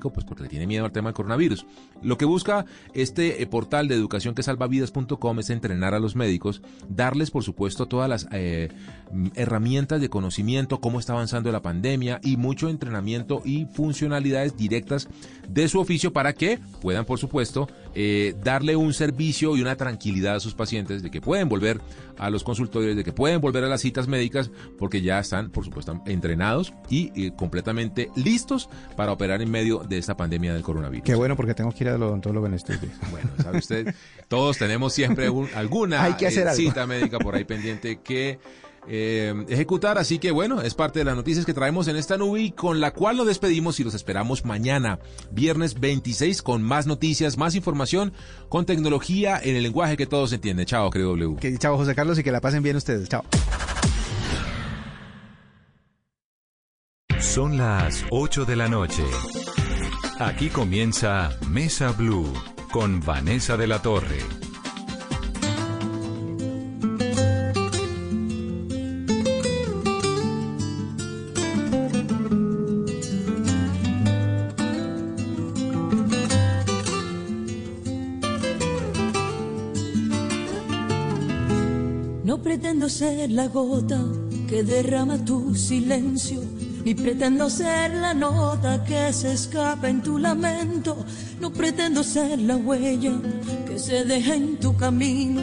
pues porque tiene miedo al tema del coronavirus. Lo que busca este eh, portal de educación que salvavidas.com es entrenar a los médicos, darles por supuesto todas las eh, herramientas de conocimiento, cómo está avanzando la pandemia y mucho entrenamiento y funcionalidades directas de su oficio para que puedan por supuesto eh, darle un servicio y una tranquilidad a sus pacientes de que pueden volver a los consultorios, de que pueden volver a las citas médicas porque ya están por supuesto entrenados y completamente listos para operar en medio de esta pandemia del coronavirus. Qué bueno, porque tengo que ir al odontólogo en estos días. Bueno, sabe usted, todos tenemos siempre alguna Hay que hacer eh, cita médica por ahí pendiente que eh, ejecutar. Así que bueno, es parte de las noticias que traemos en esta nube y con la cual nos despedimos y los esperamos mañana, viernes 26, con más noticias, más información, con tecnología en el lenguaje que todos entienden. Chao, querido W. Que, chao, José Carlos, y que la pasen bien ustedes. Chao. Son las 8 de la noche. Aquí comienza Mesa Blue con Vanessa de la Torre. La gota que derrama tu silencio ni pretendo ser la nota que se escapa en tu lamento, no pretendo ser la huella que se deja en tu camino,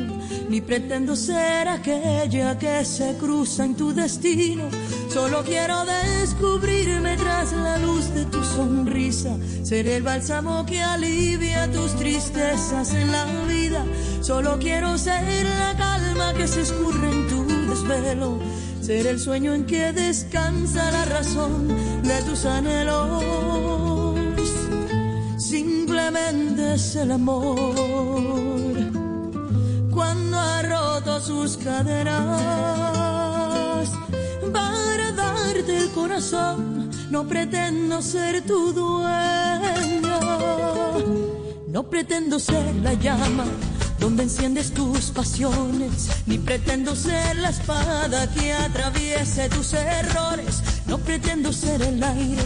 ni pretendo ser aquella que se cruza en tu destino. Solo quiero descubrirme tras la luz de tu sonrisa, ser el bálsamo que alivia tus tristezas en la vida. Solo quiero ser la calma que se escurre en tu desvelo ser el sueño en que descansa la razón de tus anhelos. Simplemente es el amor cuando ha roto sus caderas para darte el corazón. No pretendo ser tu dueña, no pretendo ser la llama donde enciendes tus pasiones, ni pretendo ser la espada que atraviese tus errores, no pretendo ser el aire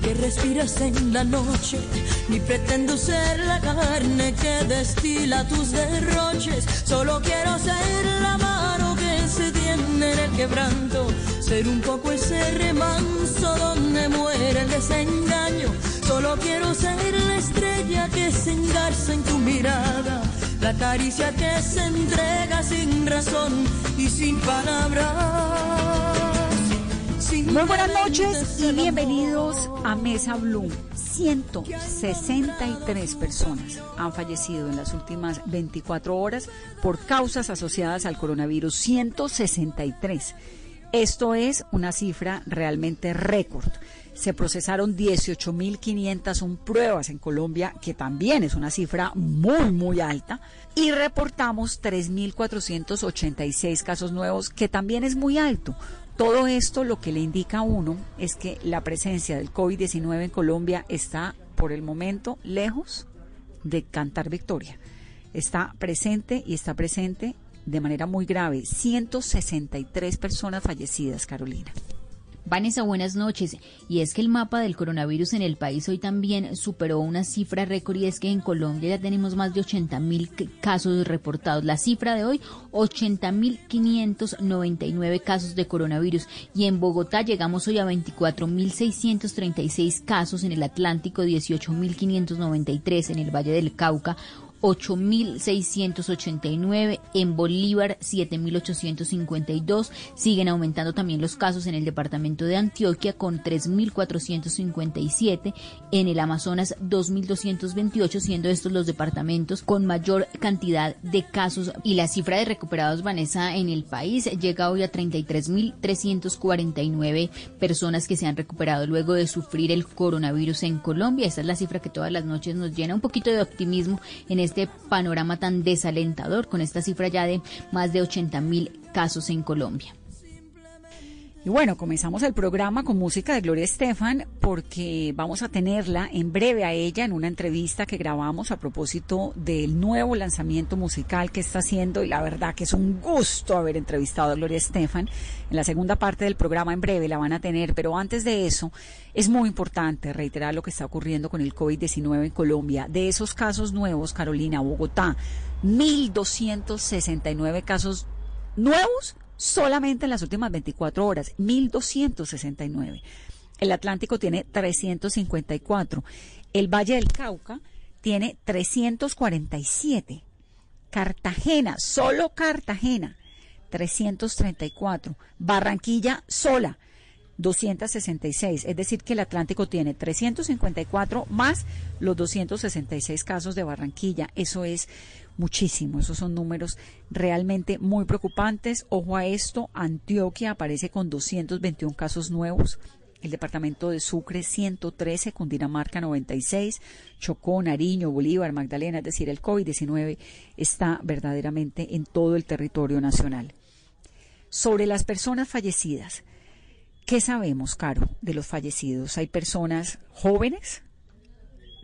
que respiras en la noche, ni pretendo ser la carne que destila tus derroches, solo quiero ser la mano que se tiene en el quebranto, ser un poco ese remanso donde muere el desengaño, solo quiero ser la estrella que se engarza en tu mirada la caricia que se entrega sin razón y sin palabras. Muy buenas noches y bienvenidos a Mesa Blue. 163 personas han fallecido en las últimas 24 horas por causas asociadas al coronavirus. 163. Esto es una cifra realmente récord se procesaron 18.501 pruebas en Colombia, que también es una cifra muy, muy alta, y reportamos 3.486 casos nuevos, que también es muy alto. Todo esto lo que le indica a uno es que la presencia del COVID-19 en Colombia está por el momento lejos de cantar victoria. Está presente y está presente de manera muy grave. 163 personas fallecidas, Carolina. Vanessa, buenas noches. Y es que el mapa del coronavirus en el país hoy también superó una cifra récord y es que en Colombia ya tenemos más de 80 mil casos reportados. La cifra de hoy, 80 mil 599 casos de coronavirus. Y en Bogotá llegamos hoy a 24 mil 636 casos, en el Atlántico 18 mil 593, en el Valle del Cauca 8.689, en Bolívar 7.852, siguen aumentando también los casos en el departamento de Antioquia con 3.457, en el Amazonas 2.228, siendo estos los departamentos con mayor cantidad de casos. Y la cifra de recuperados, Vanessa, en el país llega hoy a 33.349 personas que se han recuperado luego de sufrir el coronavirus en Colombia. Esta es la cifra que todas las noches nos llena. Un poquito de optimismo en este este panorama tan desalentador con esta cifra ya de más de 80 mil casos en Colombia. Y bueno, comenzamos el programa con música de Gloria Estefan porque vamos a tenerla en breve a ella en una entrevista que grabamos a propósito del nuevo lanzamiento musical que está haciendo y la verdad que es un gusto haber entrevistado a Gloria Estefan. En la segunda parte del programa en breve la van a tener, pero antes de eso es muy importante reiterar lo que está ocurriendo con el COVID-19 en Colombia. De esos casos nuevos, Carolina, Bogotá, 1.269 casos nuevos solamente en las últimas 24 horas, 1.269. El Atlántico tiene 354. El Valle del Cauca tiene 347. Cartagena, solo Cartagena, 334. Barranquilla sola, 266. Es decir, que el Atlántico tiene 354 más los 266 casos de Barranquilla. Eso es muchísimo. Esos son números realmente muy preocupantes. Ojo a esto, Antioquia aparece con 221 casos nuevos. El departamento de Sucre 113, Cundinamarca 96, Chocó, Nariño, Bolívar, Magdalena, es decir, el COVID-19 está verdaderamente en todo el territorio nacional. Sobre las personas fallecidas, ¿qué sabemos, Caro, de los fallecidos? Hay personas jóvenes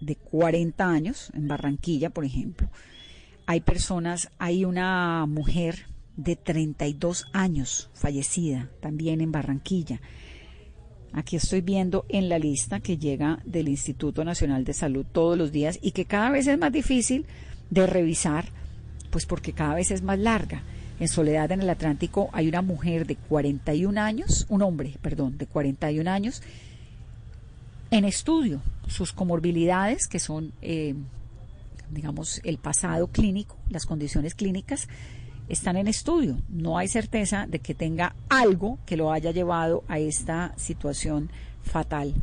de 40 años, en Barranquilla, por ejemplo, hay personas, hay una mujer de 32 años fallecida también en Barranquilla. Aquí estoy viendo en la lista que llega del Instituto Nacional de Salud todos los días y que cada vez es más difícil de revisar, pues porque cada vez es más larga. En Soledad en el Atlántico hay una mujer de 41 años, un hombre, perdón, de 41 años, en estudio. Sus comorbilidades, que son eh, digamos, el pasado clínico, las condiciones clínicas, están en estudio. No hay certeza de que tenga algo que lo haya llevado a esta situación fatal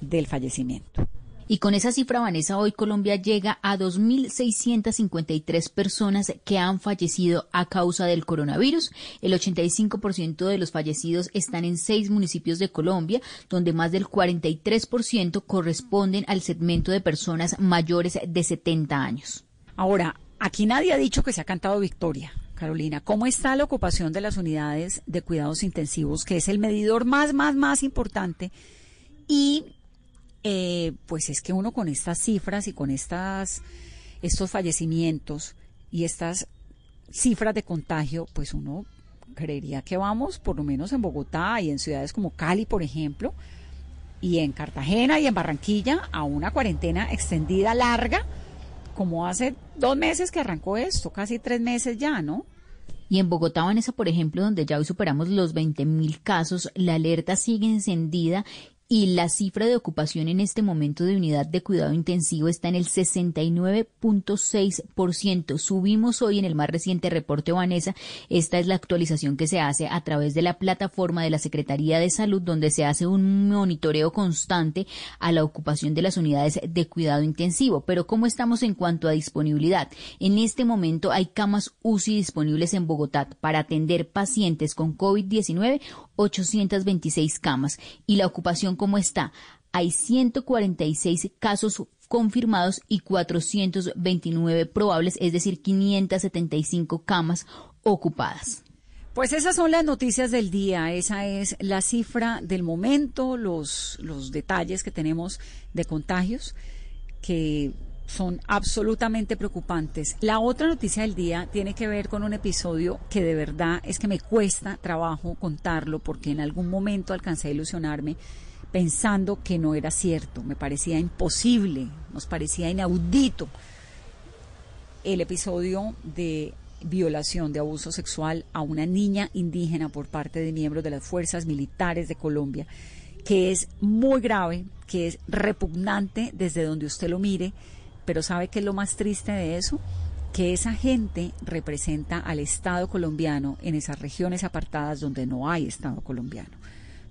del fallecimiento. Y con esa cifra, Vanessa, hoy Colombia llega a 2.653 personas que han fallecido a causa del coronavirus. El 85% de los fallecidos están en seis municipios de Colombia, donde más del 43% corresponden al segmento de personas mayores de 70 años. Ahora, aquí nadie ha dicho que se ha cantado victoria. Carolina, ¿cómo está la ocupación de las unidades de cuidados intensivos, que es el medidor más, más, más importante? Y eh, pues es que uno con estas cifras y con estas, estos fallecimientos y estas cifras de contagio, pues uno creería que vamos, por lo menos en Bogotá y en ciudades como Cali, por ejemplo, y en Cartagena y en Barranquilla, a una cuarentena extendida larga, como hace dos meses que arrancó esto, casi tres meses ya, ¿no? Y en Bogotá, Vanessa, por ejemplo, donde ya hoy superamos los 20.000 casos, la alerta sigue encendida y la cifra de ocupación en este momento de unidad de cuidado intensivo está en el 69.6%. Subimos hoy en el más reciente reporte Vanessa. Esta es la actualización que se hace a través de la plataforma de la Secretaría de Salud, donde se hace un monitoreo constante a la ocupación de las unidades de cuidado intensivo. Pero ¿cómo estamos en cuanto a disponibilidad? En este momento hay camas UCI disponibles en Bogotá para atender pacientes con COVID-19 826 camas y la ocupación como está. Hay 146 casos confirmados y 429 probables, es decir, 575 camas ocupadas. Pues esas son las noticias del día, esa es la cifra del momento, los, los detalles que tenemos de contagios que son absolutamente preocupantes. La otra noticia del día tiene que ver con un episodio que de verdad es que me cuesta trabajo contarlo porque en algún momento alcancé a ilusionarme pensando que no era cierto, me parecía imposible, nos parecía inaudito el episodio de violación, de abuso sexual a una niña indígena por parte de miembros de las fuerzas militares de Colombia, que es muy grave, que es repugnante desde donde usted lo mire pero ¿sabe qué es lo más triste de eso? Que esa gente representa al Estado colombiano en esas regiones apartadas donde no hay Estado colombiano,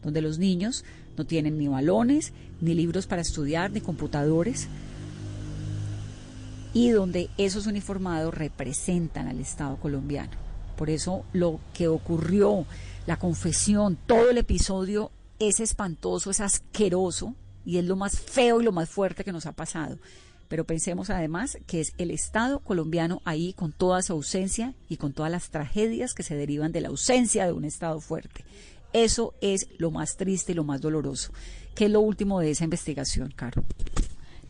donde los niños no tienen ni balones, ni libros para estudiar, ni computadores, y donde esos uniformados representan al Estado colombiano. Por eso lo que ocurrió, la confesión, todo el episodio es espantoso, es asqueroso y es lo más feo y lo más fuerte que nos ha pasado. Pero pensemos además que es el Estado colombiano ahí con toda su ausencia y con todas las tragedias que se derivan de la ausencia de un Estado fuerte. Eso es lo más triste y lo más doloroso. ¿Qué es lo último de esa investigación, Caro?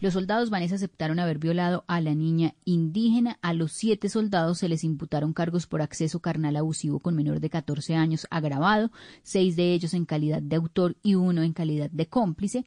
Los soldados Vanessa aceptaron haber violado a la niña indígena. A los siete soldados se les imputaron cargos por acceso carnal abusivo con menor de 14 años agravado, seis de ellos en calidad de autor y uno en calidad de cómplice.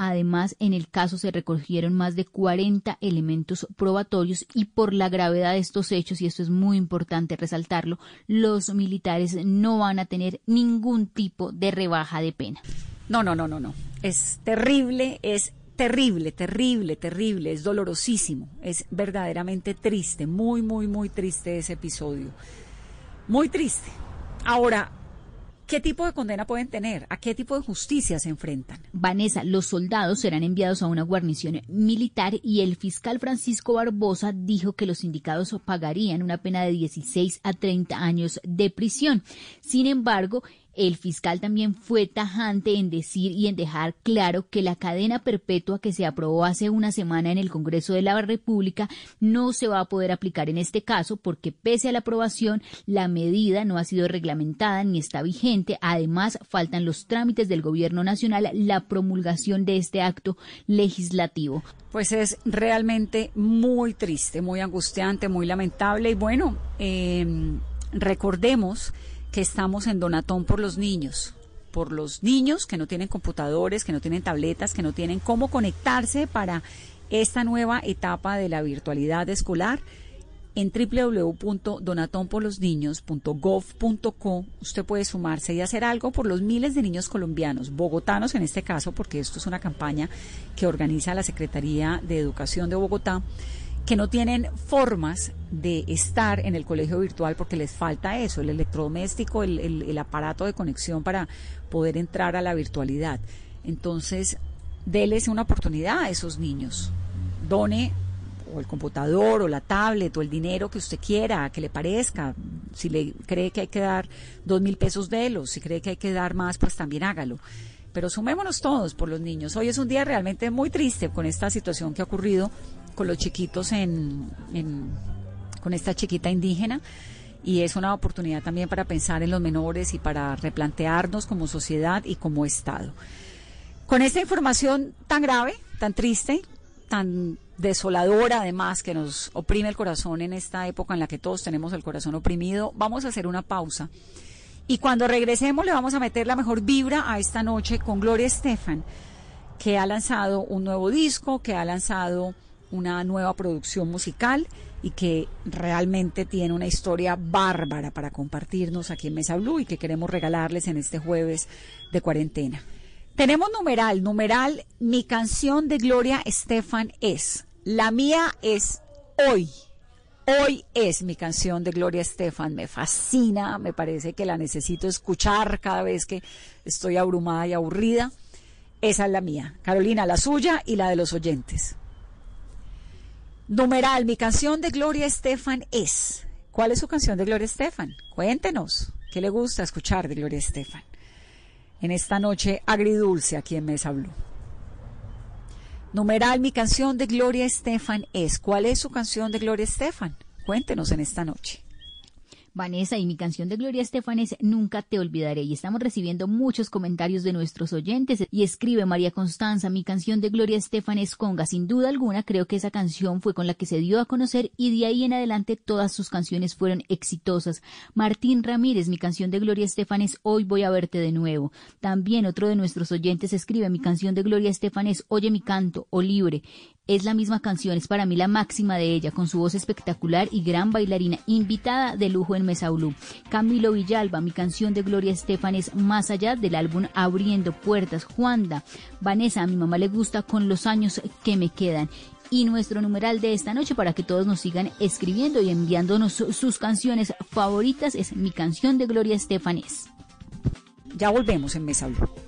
Además, en el caso se recogieron más de 40 elementos probatorios y por la gravedad de estos hechos, y esto es muy importante resaltarlo, los militares no van a tener ningún tipo de rebaja de pena. No, no, no, no, no. Es terrible, es terrible, terrible, terrible, es dolorosísimo, es verdaderamente triste, muy, muy, muy triste ese episodio. Muy triste. Ahora, ¿Qué tipo de condena pueden tener? ¿A qué tipo de justicia se enfrentan? Vanessa, los soldados serán enviados a una guarnición militar y el fiscal Francisco Barbosa dijo que los sindicados pagarían una pena de 16 a 30 años de prisión. Sin embargo, el fiscal también fue tajante en decir y en dejar claro que la cadena perpetua que se aprobó hace una semana en el Congreso de la República no se va a poder aplicar en este caso porque pese a la aprobación la medida no ha sido reglamentada ni está vigente. Además, faltan los trámites del Gobierno Nacional, la promulgación de este acto legislativo. Pues es realmente muy triste, muy angustiante, muy lamentable y bueno, eh, recordemos estamos en Donatón por los niños, por los niños que no tienen computadores, que no tienen tabletas, que no tienen cómo conectarse para esta nueva etapa de la virtualidad escolar. En www.donatonporlosniños.gov.co usted puede sumarse y hacer algo por los miles de niños colombianos, bogotanos en este caso, porque esto es una campaña que organiza la Secretaría de Educación de Bogotá que no tienen formas de estar en el colegio virtual porque les falta eso, el electrodoméstico, el, aparato de conexión para poder entrar a la virtualidad. Entonces, déles una oportunidad a esos niños. Done o el computador o la tablet o el dinero que usted quiera, que le parezca. Si le cree que hay que dar dos mil pesos, de Si cree que hay que dar más, pues también hágalo. Pero sumémonos todos por los niños. Hoy es un día realmente muy triste con esta situación que ha ocurrido con los chiquitos en, con esta chiquita indígena y es una oportunidad también para pensar en los menores y para replantearnos como sociedad y como Estado. Con esta información tan grave, tan triste, tan desoladora además que nos oprime el corazón en esta época en la que todos tenemos el corazón oprimido, vamos a hacer una pausa. Y cuando regresemos le vamos a meter la mejor vibra a esta noche con Gloria Estefan, que ha lanzado un nuevo disco, que ha lanzado una nueva producción musical y que realmente tiene una historia bárbara para compartirnos aquí en Mesa Blue y que queremos regalarles en este jueves de cuarentena. Tenemos numeral, numeral, mi canción de Gloria Estefan es, la mía es hoy. Hoy es mi canción de Gloria Estefan, me fascina, me parece que la necesito escuchar cada vez que estoy abrumada y aburrida. Esa es la mía. Carolina, la suya y la de los oyentes. Numeral, mi canción de Gloria Estefan es. ¿Cuál es su canción de Gloria Estefan? Cuéntenos. ¿Qué le gusta escuchar de Gloria Estefan? En esta noche agridulce aquí en Mesa Blue. Numeral, mi canción de Gloria Estefan es. ¿Cuál es su canción de Gloria Estefan? Cuéntenos en esta noche. Vanessa, y mi canción de Gloria Estefan es Nunca te olvidaré. Y estamos recibiendo muchos comentarios de nuestros oyentes. Y escribe María Constanza, mi canción de Gloria Estefan es Conga. Sin duda alguna, creo que esa canción fue con la que se dio a conocer y de ahí en adelante todas sus canciones fueron exitosas. Martín Ramírez, mi canción de Gloria Estefan es Hoy voy a verte de nuevo. También otro de nuestros oyentes escribe, mi canción de Gloria Estefan es Oye mi canto o Libre es la misma canción, es para mí la máxima de ella, con su voz espectacular y gran bailarina, invitada de lujo en Mesa Blue. Camilo Villalba, mi canción de Gloria Estefan es Más allá del álbum Abriendo Puertas. Juanda, Vanessa, a mi mamá le gusta con los años que me quedan y nuestro numeral de esta noche para que todos nos sigan escribiendo y enviándonos sus canciones favoritas es mi canción de Gloria Estefan es. Ya volvemos en Mesa Blue.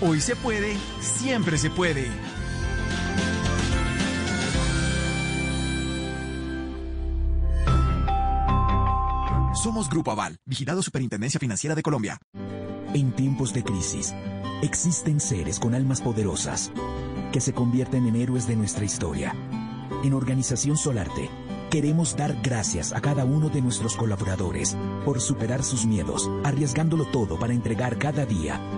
Hoy se puede, siempre se puede. Somos Grupo Aval, vigilado Superintendencia Financiera de Colombia. En tiempos de crisis, existen seres con almas poderosas que se convierten en héroes de nuestra historia. En Organización Solarte, queremos dar gracias a cada uno de nuestros colaboradores por superar sus miedos, arriesgándolo todo para entregar cada día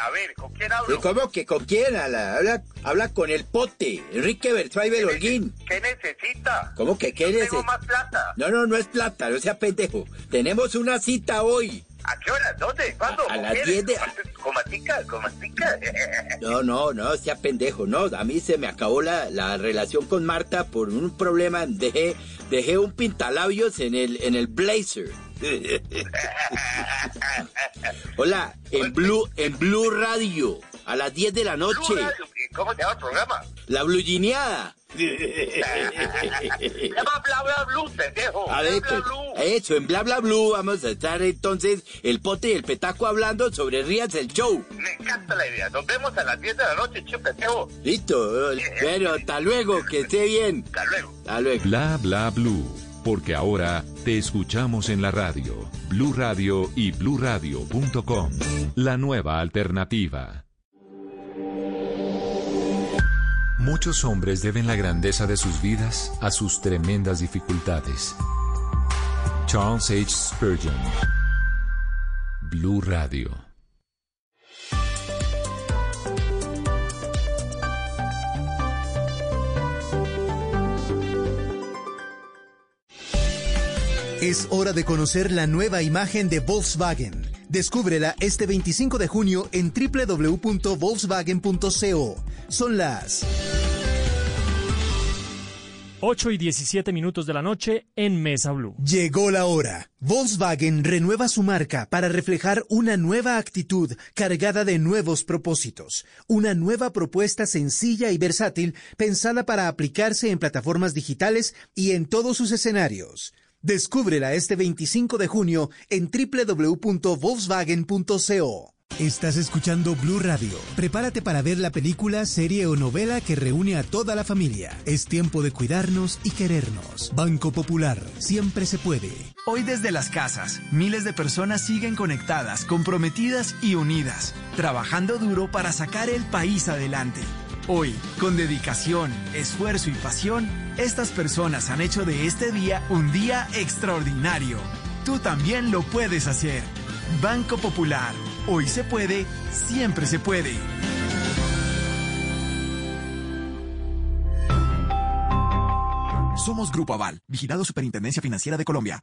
A ver, ¿con quién hablo? ¿Cómo que con quién? Habla, habla, con el pote, Enrique Bertray Holguín. ¿Qué necesita? ¿Cómo que qué necesita? Tengo más plata. No, no, no es plata, no sea pendejo. Tenemos una cita hoy. ¿A qué hora? ¿Dónde? ¿Cuándo? A las 10 de... ¿Comatica? ¿Comatica? No, no, no, sea pendejo, no. A mí se me acabó la, la relación con Marta por un problema. Dejé, dejé un pintalabios en el, en el blazer. Hola, en Blue, en Blue Radio, a las 10 de la noche. ¿Cómo se llama el programa? La Blugineada. llama Bla Bla Blue, pendejo. A ver, Bla, pues, Bla, Blue. eso, en Bla Bla Blue vamos a estar entonces el pote y el petaco hablando sobre Rías el Show. Me encanta la idea. Nos vemos a las 10 de la noche, chico, pendejo. Listo, bueno, hasta luego, que esté bien. Hasta luego. Hasta luego. Bla bla blue, porque ahora te escuchamos en la radio. Blue Radio y bluradio.com. La nueva alternativa. Muchos hombres deben la grandeza de sus vidas a sus tremendas dificultades. Charles H. Spurgeon. Blue Radio. Es hora de conocer la nueva imagen de Volkswagen. Descúbrela este 25 de junio en www.volkswagen.co. Son las 8 y 17 minutos de la noche en Mesa Blue. Llegó la hora. Volkswagen renueva su marca para reflejar una nueva actitud cargada de nuevos propósitos. Una nueva propuesta sencilla y versátil pensada para aplicarse en plataformas digitales y en todos sus escenarios. Descúbrela este 25 de junio en www.volkswagen.co. Estás escuchando Blue Radio. Prepárate para ver la película, serie o novela que reúne a toda la familia. Es tiempo de cuidarnos y querernos. Banco Popular, siempre se puede. Hoy desde las casas, miles de personas siguen conectadas, comprometidas y unidas, trabajando duro para sacar el país adelante. Hoy, con dedicación, esfuerzo y pasión, estas personas han hecho de este día un día extraordinario. Tú también lo puedes hacer. Banco Popular. Hoy se puede, siempre se puede. Somos Grupo Aval, vigilado Superintendencia Financiera de Colombia.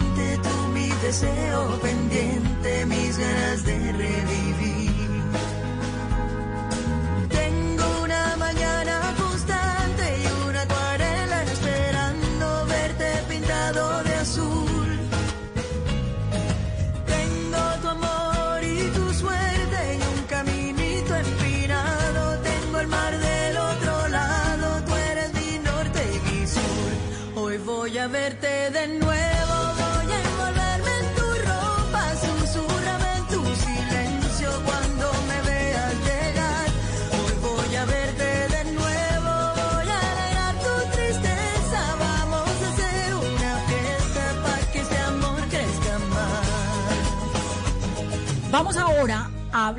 deseo pendiente, mis ganas de revivir.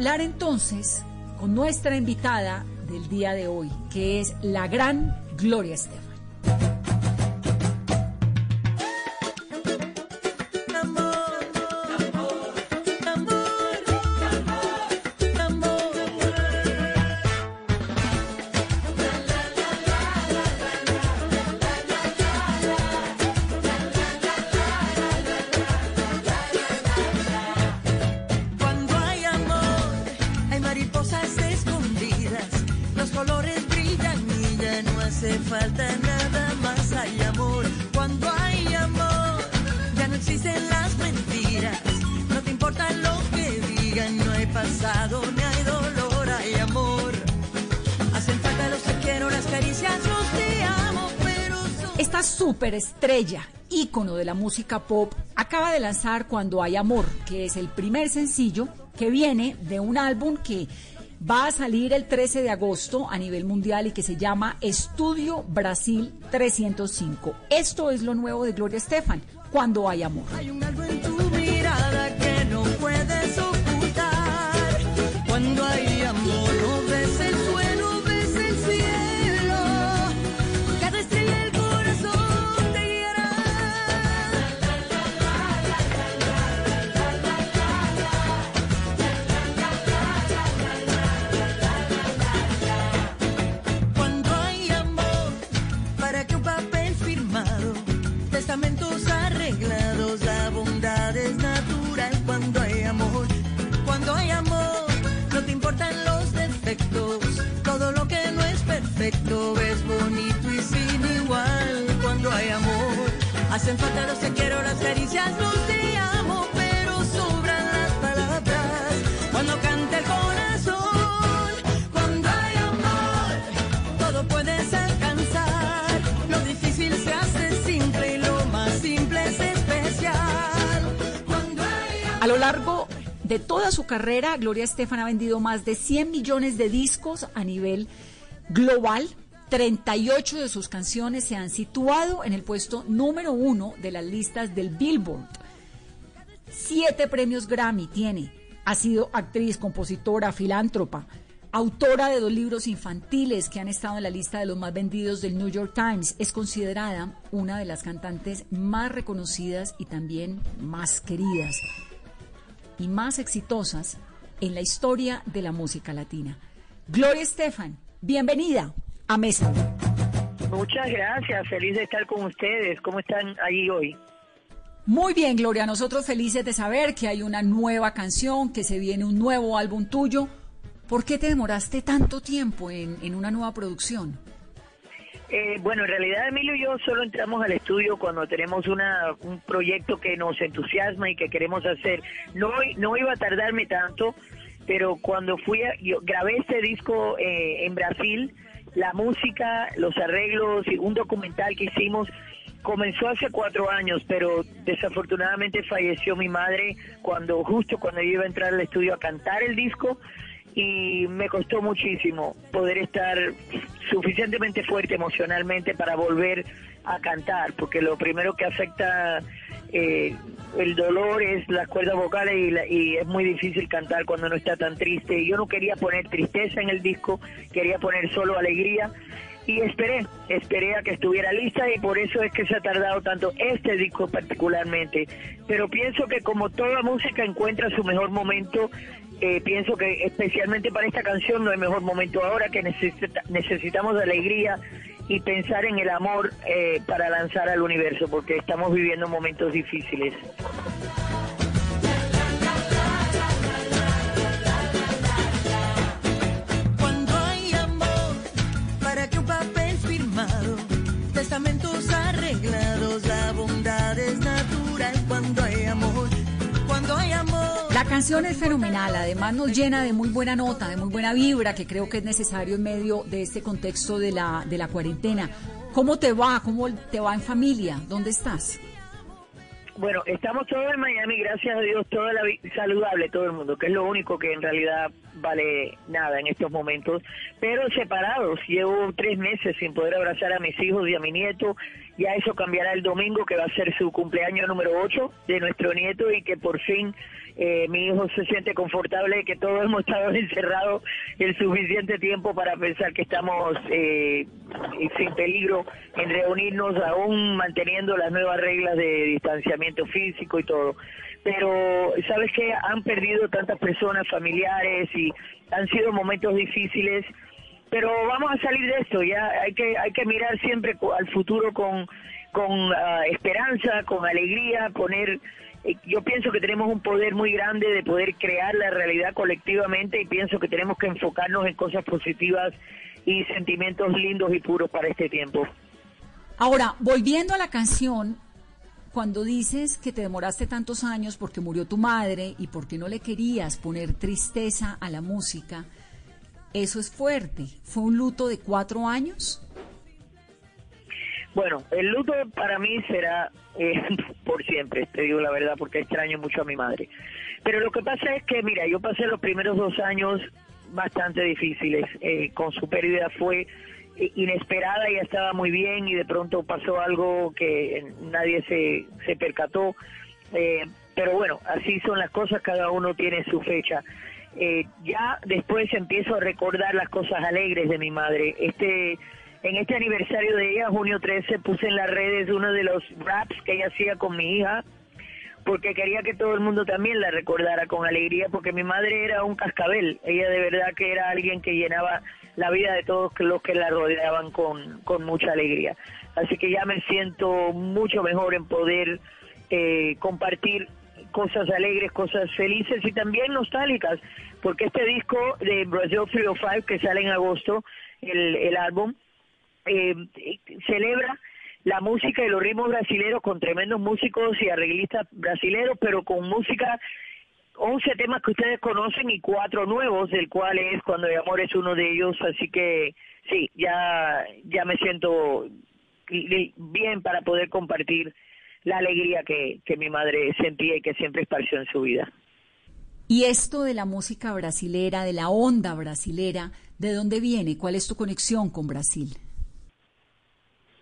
Hablar entonces con nuestra invitada del día de hoy, que es la gran Gloria Estefan. Superestrella, ícono de la música pop, acaba de lanzar Cuando hay amor, que es el primer sencillo que viene de un álbum que va a salir el 13 de agosto a nivel mundial y que se llama Estudio Brasil 305. Esto es lo nuevo de Gloria Estefan, Cuando hay amor. Perfecto es bonito y sin igual. Cuando hay amor, hacen falta los te quiero, las caricias, los te amo, pero sobran las palabras. Cuando canta el corazón, cuando hay amor, todo puedes alcanzar. Lo difícil se hace simple y lo más simple es especial. Cuando hay A lo largo de toda su carrera, Gloria Estefan ha vendido más de 100 millones de discos a nivel global. 38 de sus canciones se han situado en el puesto número uno de las listas del Billboard. Siete premios Grammy tiene. Ha sido actriz, compositora, filántropa, autora de dos libros infantiles que han estado en la lista de los más vendidos del New York Times. Es considerada una de las cantantes más reconocidas y también más queridas y más exitosas en la historia de la música latina. Gloria Estefan, bienvenida a Mesa. Muchas gracias, feliz de estar con ustedes. ¿Cómo están ahí hoy? Muy bien, Gloria, nosotros felices de saber que hay una nueva canción, que se viene un nuevo álbum tuyo. ¿Por qué te demoraste tanto tiempo en, en una nueva producción? Eh, bueno, en realidad Emilio y yo solo entramos al estudio cuando tenemos una, un proyecto que nos entusiasma y que queremos hacer. No, no iba a tardarme tanto, pero cuando fui a, yo grabé este disco eh, en Brasil, la música, los arreglos, y un documental que hicimos comenzó hace cuatro años, pero desafortunadamente falleció mi madre cuando justo cuando yo iba a entrar al estudio a cantar el disco y me costó muchísimo poder estar suficientemente fuerte emocionalmente para volver a cantar, porque lo primero que afecta eh, el dolor es las cuerdas vocales y, la- y es muy difícil cantar cuando no está tan triste. Yo no quería poner tristeza en el disco, quería poner solo alegría y esperé, esperé a que estuviera lista y por eso es que se ha tardado tanto este disco particularmente. Pero pienso que como toda música encuentra su mejor momento, eh, pienso que especialmente para esta canción no hay mejor momento ahora que necesita- necesitamos alegría y pensar en el amor eh, para lanzar al universo, porque estamos viviendo momentos difíciles. Testamentos arreglados, la bondad es natural. Cuando hay amor. La canción es fenomenal, además nos llena de muy buena nota, de muy buena vibra, que creo que es necesario en medio de este contexto de la, de la cuarentena. ¿Cómo te va? ¿Cómo te va en familia? ¿Dónde estás? Bueno, estamos todos en Miami, gracias a Dios, toda la saludable todo el mundo, que es lo único que en realidad vale nada en estos momentos, pero separados. Llevo tres meses sin poder abrazar a mis hijos y a mi nieto. Ya eso cambiará el domingo, que va a ser su cumpleaños número 8 de nuestro nieto y que por fin eh, mi hijo se siente confortable, que todos hemos estado encerrados el suficiente tiempo para pensar que estamos eh, sin peligro en reunirnos, aún manteniendo las nuevas reglas de distanciamiento físico y todo. Pero sabes que han perdido tantas personas familiares y han sido momentos difíciles. Pero vamos a salir de esto ya. Hay que hay que mirar siempre al futuro con con ah, esperanza con alegría poner yo pienso que tenemos un poder muy grande de poder crear la realidad colectivamente y pienso que tenemos que enfocarnos en cosas positivas y sentimientos lindos y puros para este tiempo. Ahora, volviendo a la canción, cuando dices que te demoraste tantos años porque murió tu madre y porque no le querías poner tristeza a la música, eso es fuerte. ¿Fue un luto de cuatro años? Bueno, el luto para mí será eh, por siempre, te digo la verdad, porque extraño mucho a mi madre. Pero lo que pasa es que, mira, yo pasé los primeros dos años bastante difíciles. Eh, con su pérdida fue inesperada, ya estaba muy bien y de pronto pasó algo que nadie se, se percató. Eh, pero bueno, así son las cosas, cada uno tiene su fecha. Eh, ya después empiezo a recordar las cosas alegres de mi madre. Este, en este aniversario de ella, junio 13, puse en las redes uno de los raps que ella hacía con mi hija, porque quería que todo el mundo también la recordara con alegría, porque mi madre era un cascabel, ella de verdad que era alguien que llenaba la vida de todos los que la rodeaban con, con mucha alegría. Así que ya me siento mucho mejor en poder eh, compartir cosas alegres, cosas felices y también nostálgicas, porque este disco de Brazil 305 que sale en agosto, el, el álbum, eh, celebra la música y los ritmos brasileños con tremendos músicos y arreglistas brasileños, pero con música 11 temas que ustedes conocen y cuatro nuevos, del cual es Cuando el amor es uno de ellos, así que sí, ya, ya me siento bien para poder compartir la alegría que, que mi madre sentía y que siempre esparció en su vida. Y esto de la música brasilera, de la onda brasilera, ¿de dónde viene? ¿Cuál es tu conexión con Brasil?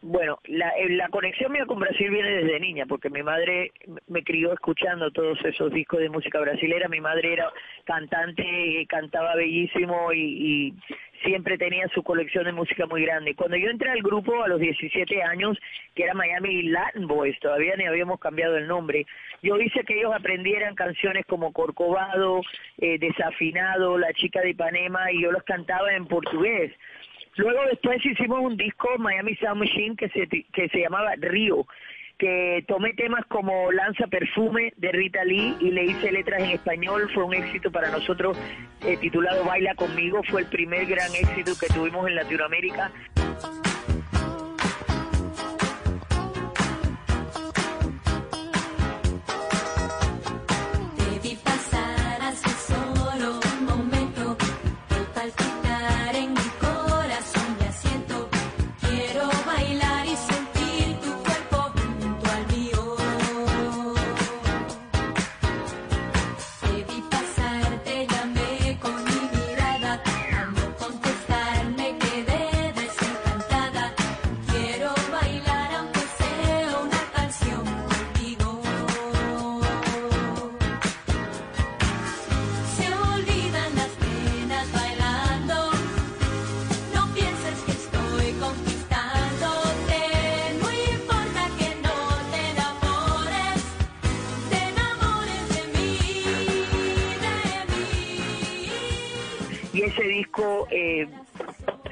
Bueno, la, eh, la conexión mía con Brasil viene desde niña, porque mi madre me crió escuchando todos esos discos de música brasilera. Mi madre era cantante, cantaba bellísimo y, y siempre tenía su colección de música muy grande. Cuando yo entré al grupo a los 17 años, que era Miami Latin Boys, todavía ni habíamos cambiado el nombre, yo hice que ellos aprendieran canciones como Corcovado, eh, Desafinado, La chica de Ipanema, y yo los cantaba en portugués. Luego después hicimos un disco, Miami Sound Machine, que se, que se llamaba Río, que tomé temas como Lanza Perfume de Rita Lee y le hice letras en español, fue un éxito para nosotros, eh, titulado Baila conmigo, fue el primer gran éxito que tuvimos en Latinoamérica.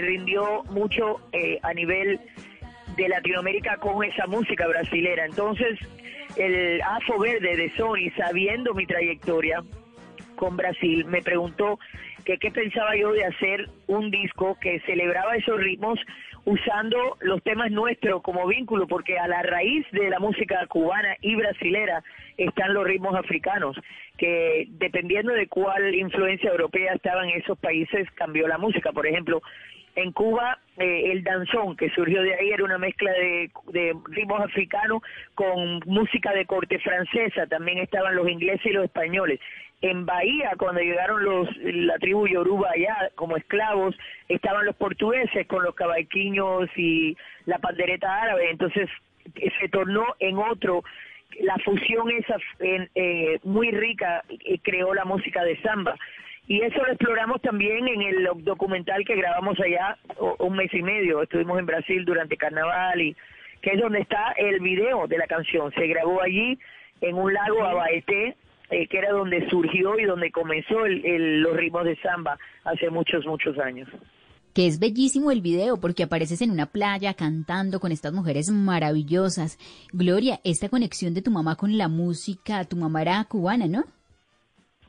Rindió mucho eh, a nivel de Latinoamérica con esa música brasilera. Entonces, el AFO Verde de Sony, sabiendo mi trayectoria con Brasil, me preguntó que qué pensaba yo de hacer un disco que celebraba esos ritmos usando los temas nuestros como vínculo, porque a la raíz de la música cubana y brasilera están los ritmos africanos que dependiendo de cuál influencia europea estaba en esos países cambió la música. Por ejemplo, En Cuba, eh, el danzón que surgió de ahí era una mezcla de, ritmos africanos con música de corte francesa. También estaban los ingleses y los españoles. En Bahía, cuando llegaron los la tribu Yoruba allá como esclavos, estaban los portugueses con los cabalquiños y la pandereta árabe. Entonces se tornó en otro la fusión esa eh, muy rica eh, creó la música de samba y eso lo exploramos también en el documental que grabamos allá un mes y medio estuvimos en Brasil durante carnaval y que es donde está el video de la canción se grabó allí en un lago Abaeté eh, que era donde surgió y donde comenzó el- el- los ritmos de samba hace muchos muchos años que es bellísimo el video porque apareces en una playa cantando con estas mujeres maravillosas. Gloria, esta conexión de tu mamá con la música, tu mamá era cubana, ¿no?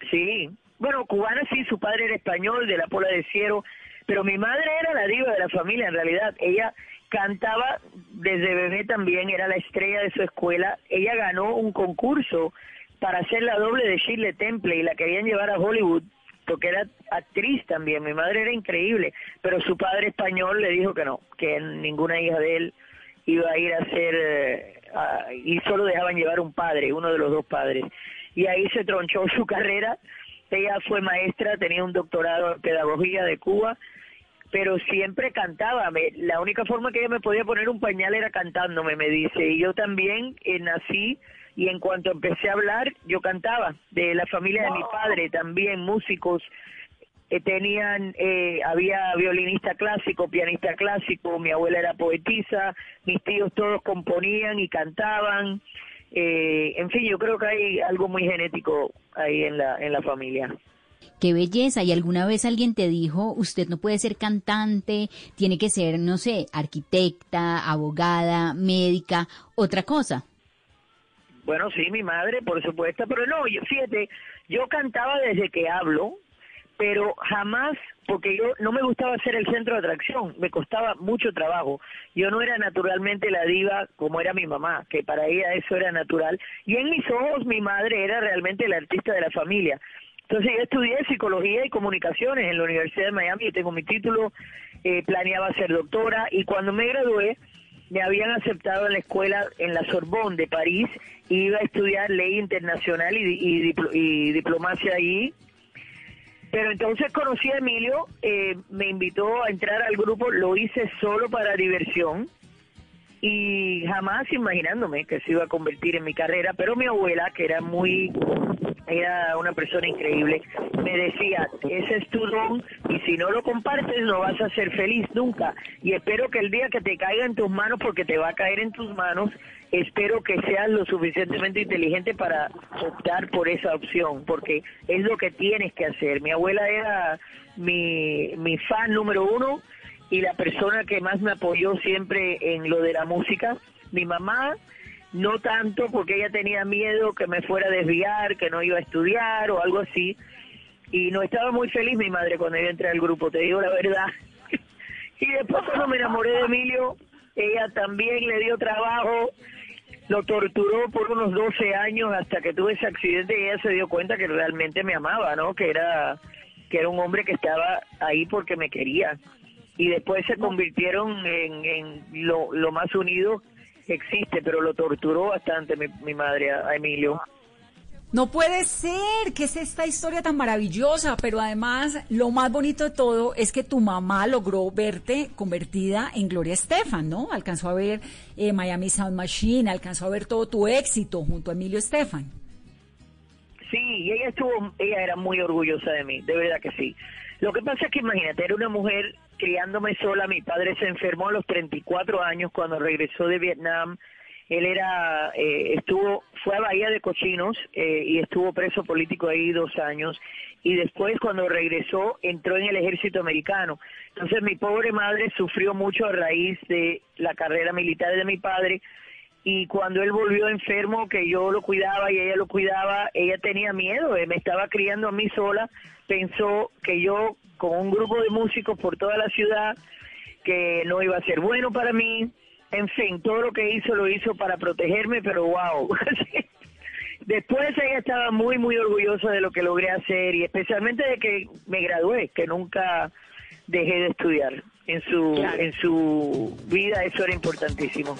Sí, bueno, cubana sí, su padre era español, de la Pola de Ciero, pero mi madre era la diva de la familia en realidad. Ella cantaba desde bebé también, era la estrella de su escuela. Ella ganó un concurso para hacer la doble de Shirley Temple y la querían llevar a Hollywood porque era actriz también. Mi madre era increíble, pero su padre español le dijo que no, que ninguna hija de él iba a ir a hacer eh, y solo dejaban llevar un padre, uno de los dos padres. Y ahí se tronchó su carrera. Ella fue maestra, tenía un doctorado en pedagogía de Cuba, pero siempre cantaba. Me- la única forma que ella me podía poner un pañal era cantándome, me dice. Y yo también eh, nací y en cuanto empecé a hablar, yo cantaba. De la familia de mi padre también, músicos. eh, tenían, eh, había violinista clásico, pianista clásico, mi abuela era poetisa, mis tíos todos componían y cantaban. Eh, en fin, yo creo que hay algo muy genético ahí en la, en la familia. Qué belleza. ¿Y alguna vez alguien te dijo, usted no puede ser cantante, tiene que ser, no sé, arquitecta, abogada, médica, otra cosa? Bueno, sí, mi madre, por supuesto, pero no, yo, fíjate, yo cantaba desde que hablo, pero jamás, porque yo no me gustaba ser el centro de atracción, me costaba mucho trabajo. Yo no era naturalmente la diva como era mi mamá, que para ella eso era natural, y en mis ojos mi madre era realmente la artista de la familia. Entonces yo estudié psicología y comunicaciones en la Universidad de Miami, y tengo mi título, eh, planeaba ser doctora, y cuando me gradué, me habían aceptado en la escuela en la Sorbonne de París y iba a estudiar ley internacional y, y y diplomacia allí. Pero entonces conocí a Emilio, eh, me invitó a entrar al grupo, lo hice solo para diversión y jamás imaginándome que se iba a convertir en mi carrera, pero mi abuela, que era muy, era una persona increíble, me decía, ese es tu don y si no lo compartes no vas a ser feliz nunca y espero que el día que te caiga en tus manos, porque te va a caer en tus manos, espero que seas lo suficientemente inteligente para optar por esa opción, porque es lo que tienes que hacer. Mi abuela era mi, mi fan número uno y la persona que más me apoyó siempre en lo de la música. Mi mamá, no tanto porque ella tenía miedo que me fuera a desviar, que no iba a estudiar o algo así. Y no estaba muy feliz mi madre cuando yo entré al grupo, te digo la verdad. y después cuando me enamoré de Emilio, ella también le dio trabajo, lo torturó por unos 12 años hasta que tuve ese accidente y ella se dio cuenta que realmente me amaba, ¿no? Que era que era un hombre que estaba ahí porque me quería. Y después se convirtieron en, en lo, lo más unido que existe, pero lo torturó bastante mi, mi madre a, a Emilio. No puede ser, que es esta historia tan maravillosa, pero además lo más bonito de todo es que tu mamá logró verte convertida en Gloria Estefan, ¿no? Alcanzó a ver eh, Miami Sound Machine, alcanzó a ver todo tu éxito junto a Emilio Estefan. Sí, y ella estuvo, ella era muy orgullosa de mí, de verdad que sí. Lo que pasa es que imagínate, era una mujer criándome sola, mi padre se enfermó a los 34 años cuando regresó de Vietnam, él era, eh, estuvo, fue a Bahía de Cochinos eh, y estuvo preso político ahí dos años y después cuando regresó entró en el ejército americano. Entonces mi pobre madre sufrió mucho a raíz de la carrera militar de mi padre y cuando él volvió enfermo, que yo lo cuidaba y ella lo cuidaba, ella tenía miedo, eh, me estaba criando a mí sola, pensó que yo con un grupo de músicos por toda la ciudad, que no iba a ser bueno para mí, en fin, todo lo que hizo lo hizo para protegerme, pero wow. Después ella estaba muy, muy orgullosa de lo que logré hacer y especialmente de que me gradué, que nunca dejé de estudiar. en su en su vida eso era importantísimo.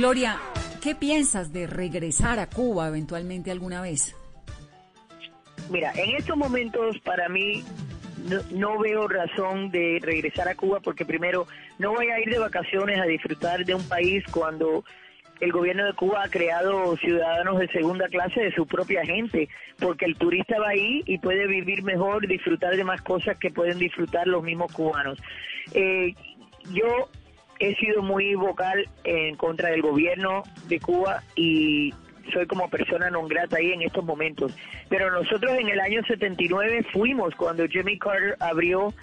Gloria, ¿qué piensas de regresar a Cuba eventualmente alguna vez? Mira, en estos momentos para mí no, no, veo razón de regresar a Cuba porque primero no voy a ir de vacaciones a disfrutar de un país cuando el gobierno de Cuba ha creado ciudadanos de segunda clase de su propia gente, porque el turista va ahí y puede vivir mejor, disfrutar de más cosas que pueden disfrutar los mismos cubanos. Eh, yo he sido muy vocal en contra del gobierno de Cuba y soy como persona non grata ahí en estos momentos. Pero nosotros en el año 79 fuimos cuando Jimmy Carter abrió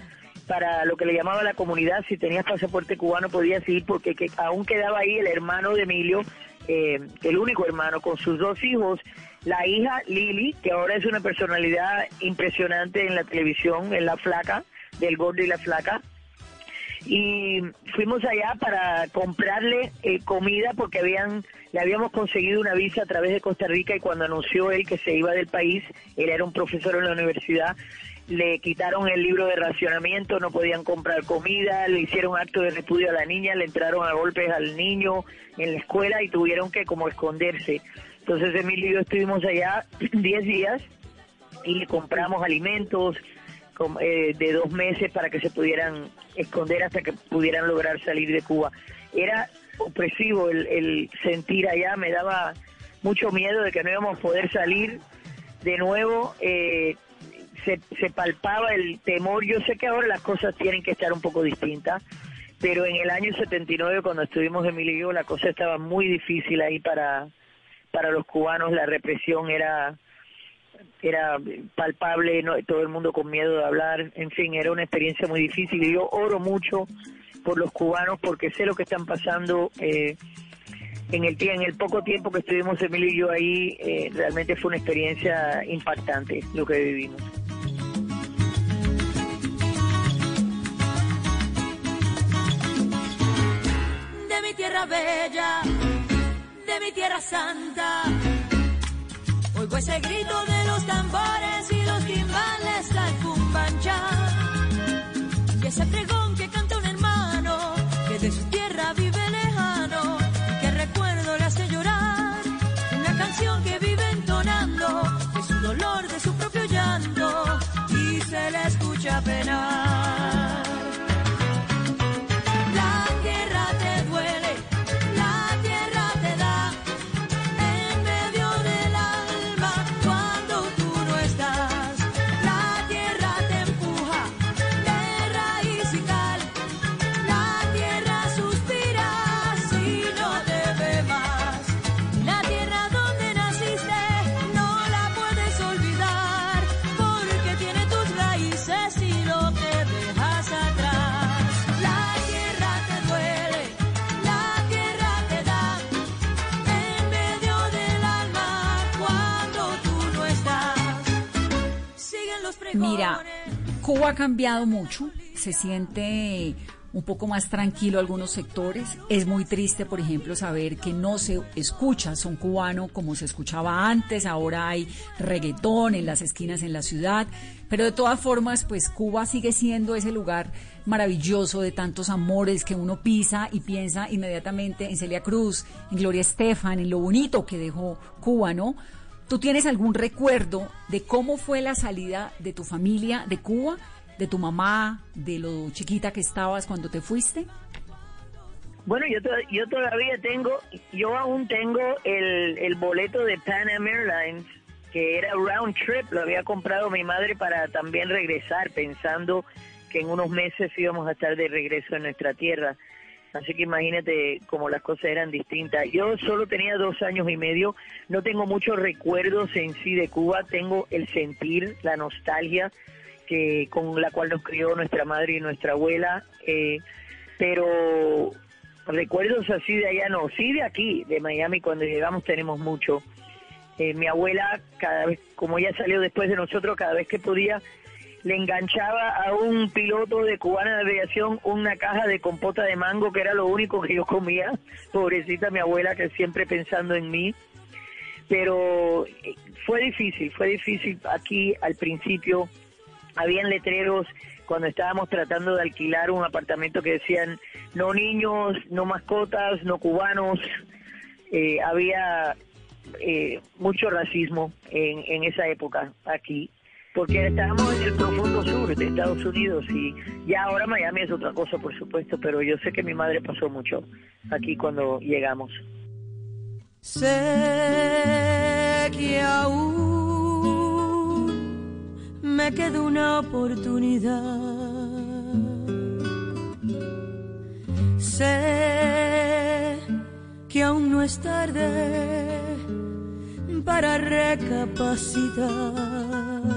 para lo que le llamaba la comunidad, si tenías pasaporte cubano podías ir porque que aún quedaba ahí el hermano de Emilio, eh, el único hermano, con sus dos hijos, la hija Lili, que ahora es una personalidad impresionante en la televisión, en la flaca, del gordo y la flaca, y fuimos allá para comprarle eh, comida porque habían le habíamos conseguido una visa a través de Costa Rica y cuando anunció él que se iba del país, él era un profesor en la universidad, le quitaron el libro de racionamiento, no podían comprar comida, le hicieron acto de repudio a la niña, le entraron a golpes al niño en la escuela y tuvieron que como esconderse. Entonces Emilio y yo estuvimos allá 10 días y compramos alimentos, de dos meses para que se pudieran esconder hasta que pudieran lograr salir de Cuba. Era opresivo el, sentir allá, me daba mucho miedo de que no íbamos a poder salir de nuevo. Eh, se, se palpaba el temor. Yo sé que ahora las cosas tienen que estar un poco distintas, pero en el año 79, cuando estuvimos Emilio y yo, la cosa estaba muy difícil ahí para, para los cubanos. La represión era era palpable, no, todo el mundo con miedo de hablar, en fin, era una experiencia muy difícil y yo oro mucho por los cubanos porque sé lo que están pasando. Eh, en el en el poco tiempo que estuvimos Emilio y yo ahí, eh, realmente fue una experiencia impactante lo que vivimos. De mi tierra bella, de mi tierra santa Oigo ese grito de los tambores Cuba ha cambiado mucho, se siente un poco más tranquilo algunos sectores. Es muy triste, por ejemplo, saber que no se escucha son cubano como se escuchaba antes. Ahora hay reggaetón en las esquinas en la ciudad. Pero de todas formas, pues Cuba sigue siendo ese lugar maravilloso de tantos amores que uno pisa y piensa inmediatamente en Celia Cruz, en Gloria Estefan, en lo bonito que dejó Cuba, ¿no? ¿Tú tienes algún recuerdo de cómo fue la salida de tu familia de Cuba? de tu mamá, de lo chiquita que estabas cuando te fuiste? Bueno, yo, yo todavía tengo, yo aún tengo el, el boleto de Pan Am Airlines, que era round trip, lo había comprado mi madre para también regresar, pensando que en unos meses íbamos a estar de regreso en nuestra tierra. Así que imagínate cómo las cosas eran distintas. Yo solo tenía dos años y medio, no tengo muchos recuerdos en sí de Cuba, tengo el sentir, la nostalgia, que con la cual nos crió nuestra madre y nuestra abuela, eh, pero recuerdos así de allá no, sí de aquí, de Miami, cuando llegamos tenemos mucho. Eh, mi abuela, cada vez, como ella salió después de nosotros, cada vez que podía, le enganchaba a un piloto de cubana de aviación una caja de compota de mango, que era lo único que yo comía. Pobrecita mi abuela, que siempre pensando en mí. Pero eh, fue difícil, fue difícil aquí al principio habían letreros cuando estábamos tratando de alquilar un apartamento que decían no niños, no mascotas, no cubanos. Eh, había eh, mucho racismo en, en esa época aquí, porque estábamos en el profundo sur de Estados Unidos y ya ahora Miami es otra cosa, por supuesto, pero yo sé que mi madre pasó mucho aquí cuando llegamos. Sé que aún me queda una oportunidad. Sé que aún no es tarde para recapacitar.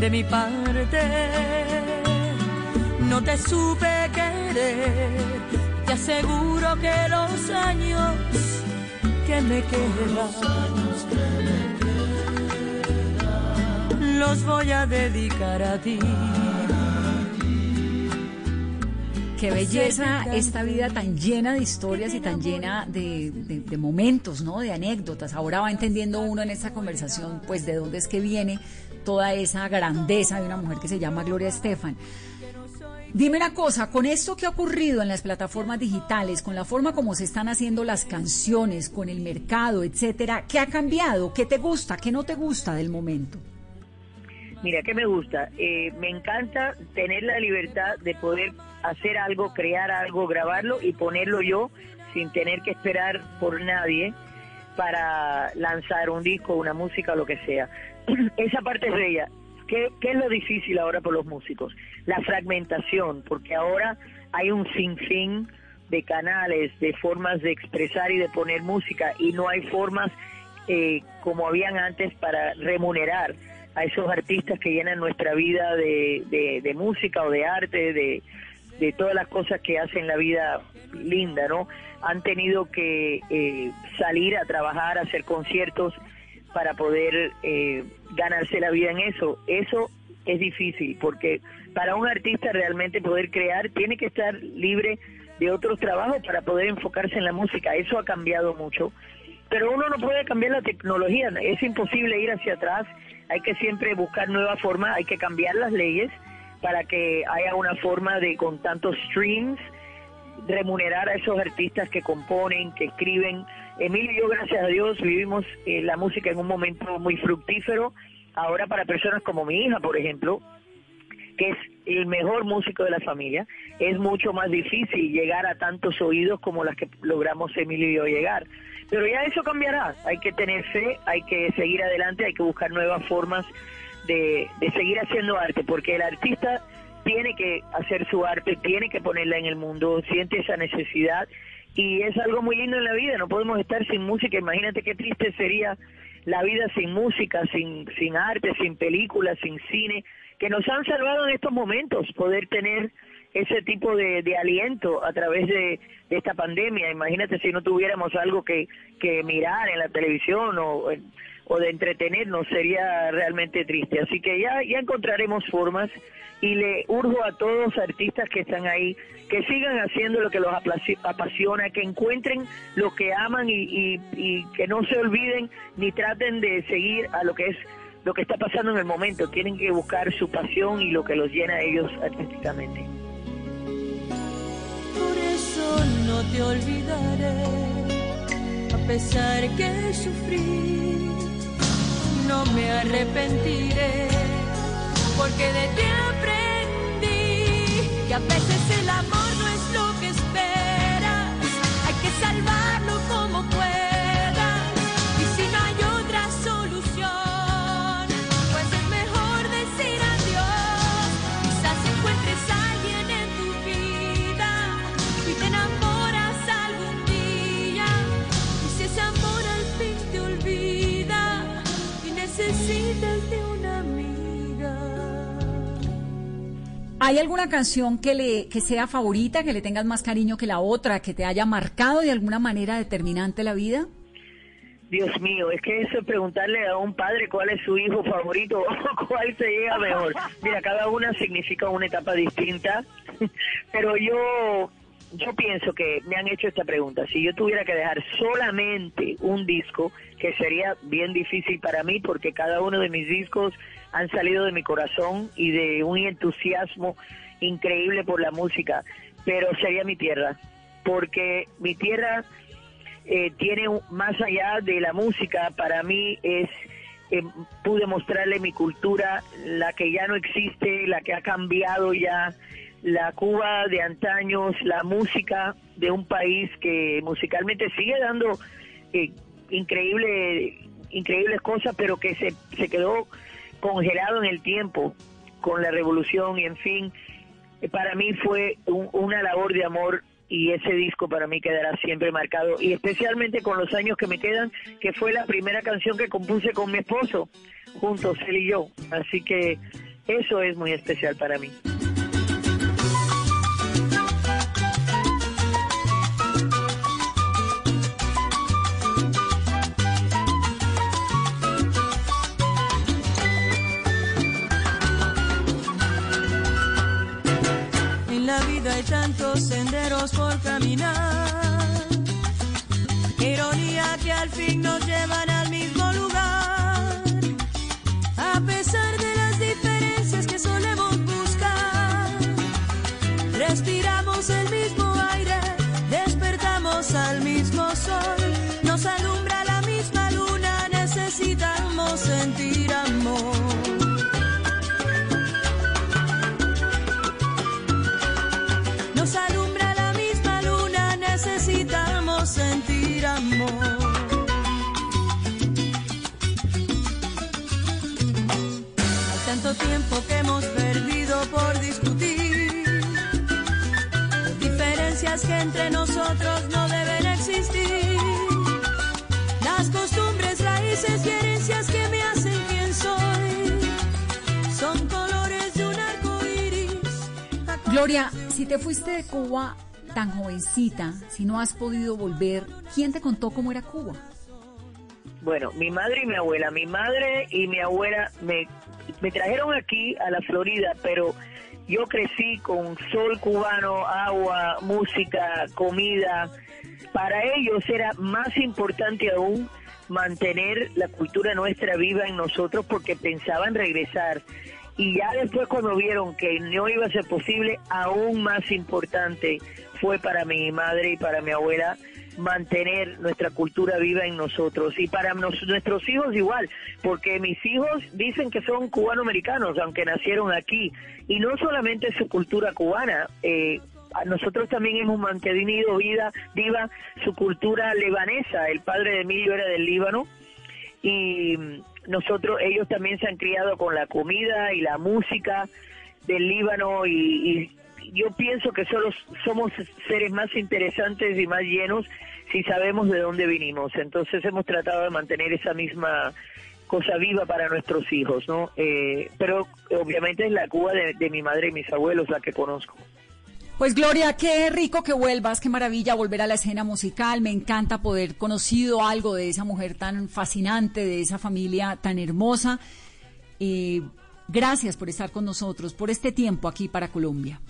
de mi parte. No te supe querer. Te aseguro que los años que me quedan los voy a dedicar a ti. Qué belleza esta vida tan llena de historias y tan llena de, de, momentos, ¿no? De anécdotas. Ahora va entendiendo uno en esta conversación, pues, de dónde es que viene toda esa grandeza de una mujer que se llama Gloria Estefan. Dime una cosa, con esto que ha ocurrido en las plataformas digitales, con la forma como se están haciendo las canciones, con el mercado, etcétera, ¿qué ha cambiado? ¿Qué te gusta? ¿Qué no te gusta del momento? Mira, ¿qué me gusta? Eh, me encanta tener la libertad de poder hacer algo, crear algo, grabarlo y ponerlo yo sin tener que esperar por nadie para lanzar un disco, una música lo que sea. Esa parte es bella. ¿Qué, es lo difícil ahora por los músicos? La fragmentación, porque ahora hay un sinfín de canales, de formas de expresar y de poner música y no hay formas eh, como habían antes para remunerar a esos artistas que llenan nuestra vida de, de, música o de arte, de, de todas las cosas que hacen la vida linda, ¿no? Han tenido que eh, salir a trabajar, a hacer conciertos para poder eh, ganarse la vida en eso. Eso es difícil porque para un artista realmente poder crear tiene que estar libre de otros trabajos para poder enfocarse en la música. Eso ha cambiado mucho. Pero uno no puede cambiar la tecnología, es imposible ir hacia atrás, hay que siempre buscar nuevas formas, hay que cambiar las leyes para que haya una forma de con tantos streams remunerar a esos artistas que componen, que escriben. Emilio y yo, gracias a Dios, vivimos eh, la música en un momento muy fructífero. Ahora para personas como mi hija, por ejemplo, que es el mejor músico de la familia, es mucho más difícil llegar a tantos oídos como las que logramos Emilio y yo llegar. Pero ya eso cambiará, hay que tener fe, hay que seguir adelante, hay que buscar nuevas formas de, de seguir haciendo arte, porque el artista tiene que hacer su arte, tiene que ponerla en el mundo, siente esa necesidad y es algo muy lindo en la vida, no podemos estar sin música, imagínate qué triste sería la vida sin música, sin, sin arte, sin películas, sin cine, que nos han salvado en estos momentos, poder tener ese tipo de, de aliento a través de, de, esta pandemia. Imagínate si no tuviéramos algo que, que mirar en la televisión o, o de entretenernos, sería realmente triste. Así que ya, ya encontraremos formas y le urjo a todos los artistas que están ahí que sigan haciendo lo que los apasiona, que encuentren lo que aman y, y, que no se olviden ni traten de seguir a lo que es lo que está pasando en el momento. Tienen que buscar su pasión y lo que los llena a ellos artísticamente. Por eso no te olvidaré, a pesar que sufrí, no me arrepentiré, porque de ti aprendí que a veces el amor no es lo que esperas, hay que salvarlo como puedas. ¿Hay alguna canción que le que sea favorita, que le tengas más cariño que la otra, que te haya marcado de alguna manera determinante la vida? Dios mío, es que eso es preguntarle a un padre cuál es su hijo favorito o cuál se llega mejor. Mira, cada una significa una etapa distinta, pero yo yo pienso que me han hecho esta pregunta. Si yo tuviera que dejar solamente un disco, que sería bien difícil para mí porque cada uno de mis discos han salido de mi corazón y de un entusiasmo increíble por la música, pero sería mi tierra, porque mi tierra eh, tiene más allá de la música, para mí es, eh, pude mostrarle mi cultura, la que ya no existe, la que ha cambiado ya, la Cuba de antaños, la música de un país que musicalmente sigue dando eh, increíble, increíbles cosas, pero que se, se quedó congelado en el tiempo con la revolución y en fin, eh, para mí fue una labor de amor y ese disco para mí quedará siempre marcado y especialmente con los años que me quedan, que fue la primera canción que compuse con mi esposo, juntos él y yo, así que eso es muy especial para mí. Hay tantos senderos por caminar. Ironía que al fin nos llevan al mismo lugar. A pesar de las diferencias que solemos buscar, respiramos el mismo aire, despertamos al mismo sol, tiempo que hemos perdido por discutir. Diferencias que entre nosotros no deben existir. Las costumbres, raíces raíces y herencias que me hacen quien soy. Son colores de un arco iris. Gloria, si te fuiste de Cuba tan jovencita, si no has podido volver, ¿quién te contó cómo era Cuba? Bueno, mi madre y mi abuela. Mi madre y mi abuela me, me trajeron aquí a la Florida, pero yo crecí con sol cubano, agua, música, comida. Para ellos era más importante aún mantener la cultura nuestra viva en nosotros porque pensaban regresar. Y ya después cuando vieron que no iba a ser posible, aún más importante fue para mi madre y para mi abuela mantener nuestra cultura viva en nosotros. Y para nos- nuestros hijos igual, porque mis hijos dicen que son cubano-americanos, aunque nacieron aquí, y no solamente su cultura cubana, eh, nosotros también hemos mantenido vida viva su cultura libanesa, el padre de Emilio era del Líbano, y nosotros ellos también se han criado con la comida y la música del Líbano y, y yo pienso que solo somos seres más interesantes y más llenos si sabemos de dónde vinimos entonces hemos tratado de mantener esa misma cosa viva para nuestros hijos no Eh, pero obviamente es la Cuba de, mi madre y mis abuelos la que conozco Pues Gloria, qué rico que vuelvas, qué maravilla volver a la escena musical. Me encanta poder conocido algo de esa mujer tan fascinante, de esa familia tan hermosa. Eh, gracias por estar con nosotros, por este tiempo aquí para Colombia.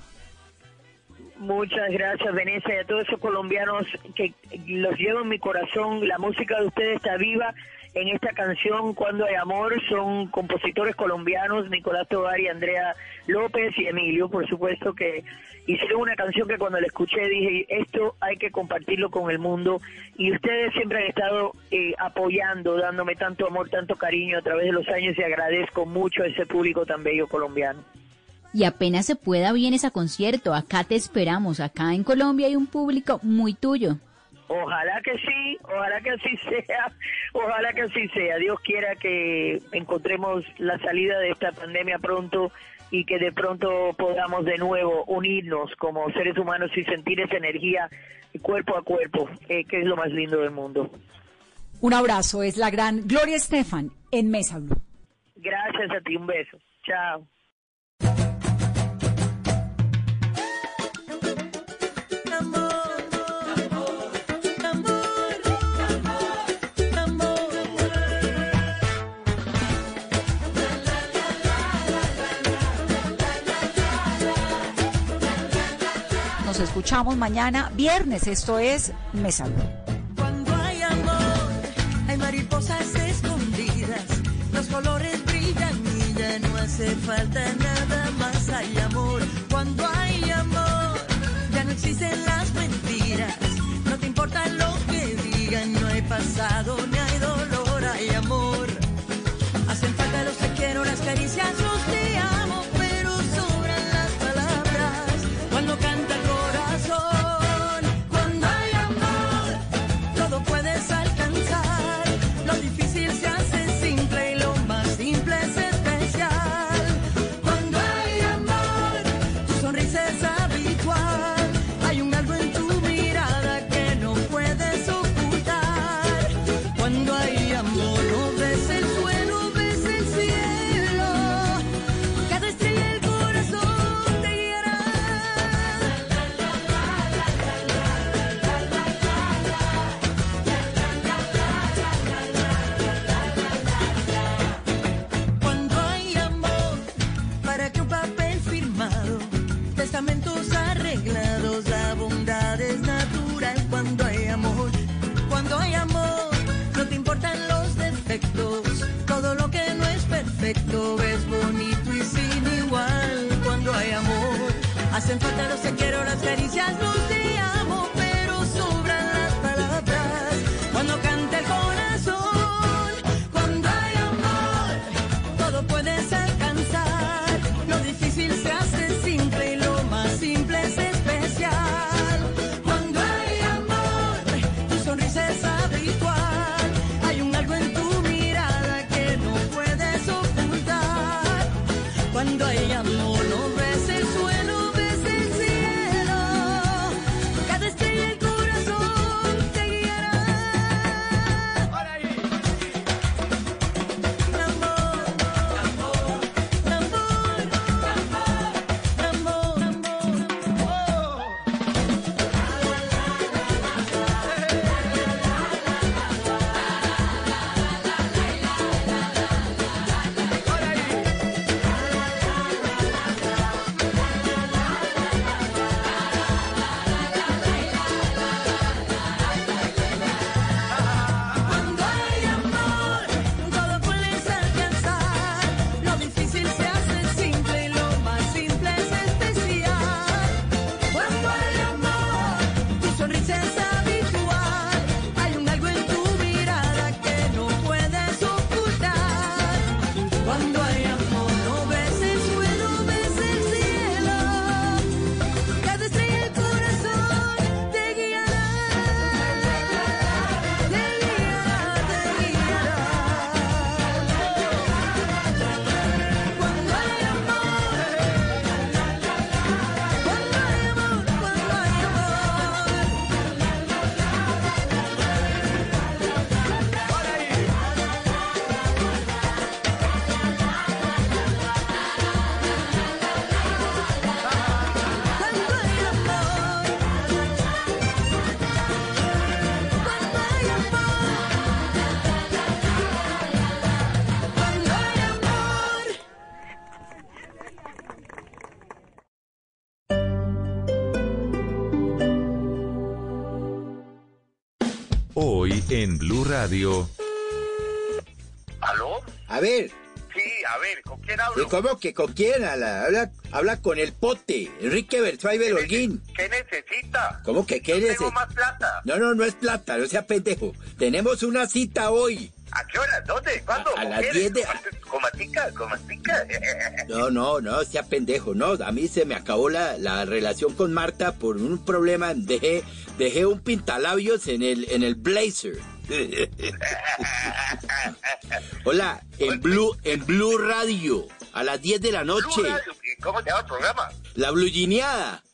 Muchas gracias, Venecia, y a todos esos colombianos que los llevo en mi corazón. La música de ustedes está viva en esta canción Cuando hay amor. Son compositores colombianos, Nicolás Tovar y Andrea López y Emilio, por supuesto, que hicieron una canción que cuando la escuché dije, esto hay que compartirlo con el mundo. Y ustedes siempre han estado eh, apoyando, dándome tanto amor, tanto cariño a través de los años y agradezco mucho a ese público tan bello colombiano. Y apenas se pueda vienes a concierto, acá te esperamos, acá en Colombia hay un público muy tuyo. Ojalá que sí, ojalá que así sea, ojalá que así sea. Dios quiera que encontremos la salida de esta pandemia pronto y que de pronto podamos de nuevo unirnos como seres humanos y sentir esa energía cuerpo a cuerpo, eh, que es lo más lindo del mundo. Un abrazo, es la gran Gloria Estefan en Mesa Blue. Gracias a ti, un beso. Chao. Escuchamos mañana viernes, esto es Mesa Blue. Cuando hay amor, hay mariposas escondidas, los colores brillan y ya no hace falta nada más. Hay amor, cuando hay amor, ya no existen las mentiras, no te importa lo que digan, no hay pasado ni quiero, las en Blue Radio. ¿Aló? A ver, Sí, a ver, ¿con quién hablo? ¿y ¿cómo que con quién? Habla, habla, habla con el pote, Enrique Bertwaiber Holguín. ¿Qué necesita? ¿Cómo que qué eres? tengo más plata. No, no, no es plata, no sea pendejo. Tenemos una cita hoy. ¿A qué hora? ¿Dónde? ¿Cuándo? A ¿Con las quién? 10 de- ¿Con matica? ¿Con matica? No, no, no, sea pendejo, no. A mí se me acabó la, la relación con Marta por un problema. Dejé, dejé un pintalabios en el, en el blazer. Hola, en Blue, en Blue Radio, a las 10 de la noche. Blue Radio, ¿y ¿Cómo se llama el programa? La blugineada. Se llama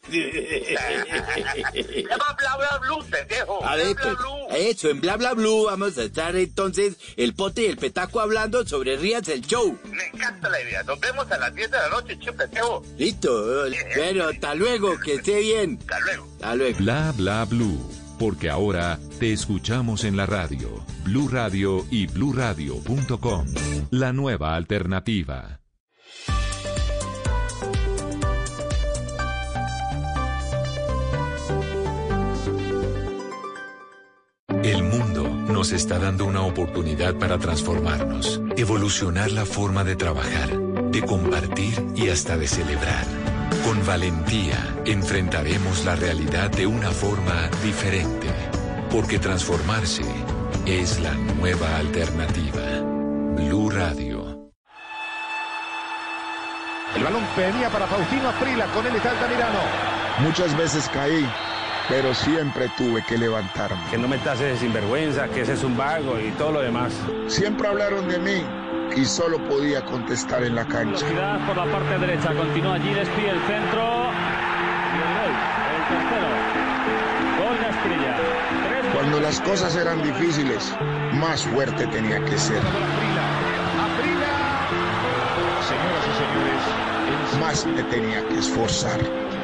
Bla Bla Blue, pendejo. A Bla ver, Bla Blue. eso, en Bla Bla Blue vamos a estar entonces el pote y el petaco hablando sobre Rías el Show. Me encanta la idea. Nos vemos a las 10 de la noche, che, pendejo. Listo, bueno, hasta luego, que esté bien. Hasta luego. Hasta luego. Bla bla blue. Porque ahora te escuchamos en la radio. Blue Radio y bluradio.com. La nueva alternativa. Nos está dando una oportunidad para transformarnos, evolucionar la forma de trabajar, de compartir y hasta de celebrar. Con valentía enfrentaremos la realidad de una forma diferente, porque transformarse es la nueva alternativa. Blue Radio. El balón venía para Faustino Aprila, con él está Altamirano. Muchas veces caí, pero siempre tuve que levantarme. Que no me tases de sinvergüenza, que ese es un vago y todo lo demás. Siempre hablaron de mí y solo podía contestar en la cancha. Velocidad por la parte derecha, continúa allí, despide el centro. Y el gol, el tercero. Gol de Asprilla. Tres Cuando las cosas eran difíciles, más fuerte tenía que ser. Señoras y señores, Más me tenía que esforzar.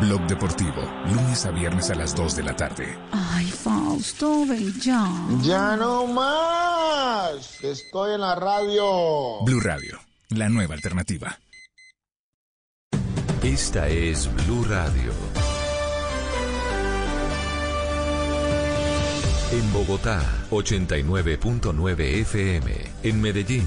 Blog Deportivo, lunes a viernes a las 2 de la tarde. Ay, Fausto, ven ya. Ya no más. Estoy en la radio. Blue Radio, la nueva alternativa. Esta es Blue Radio. En Bogotá, 89.9 FM. En Medellín,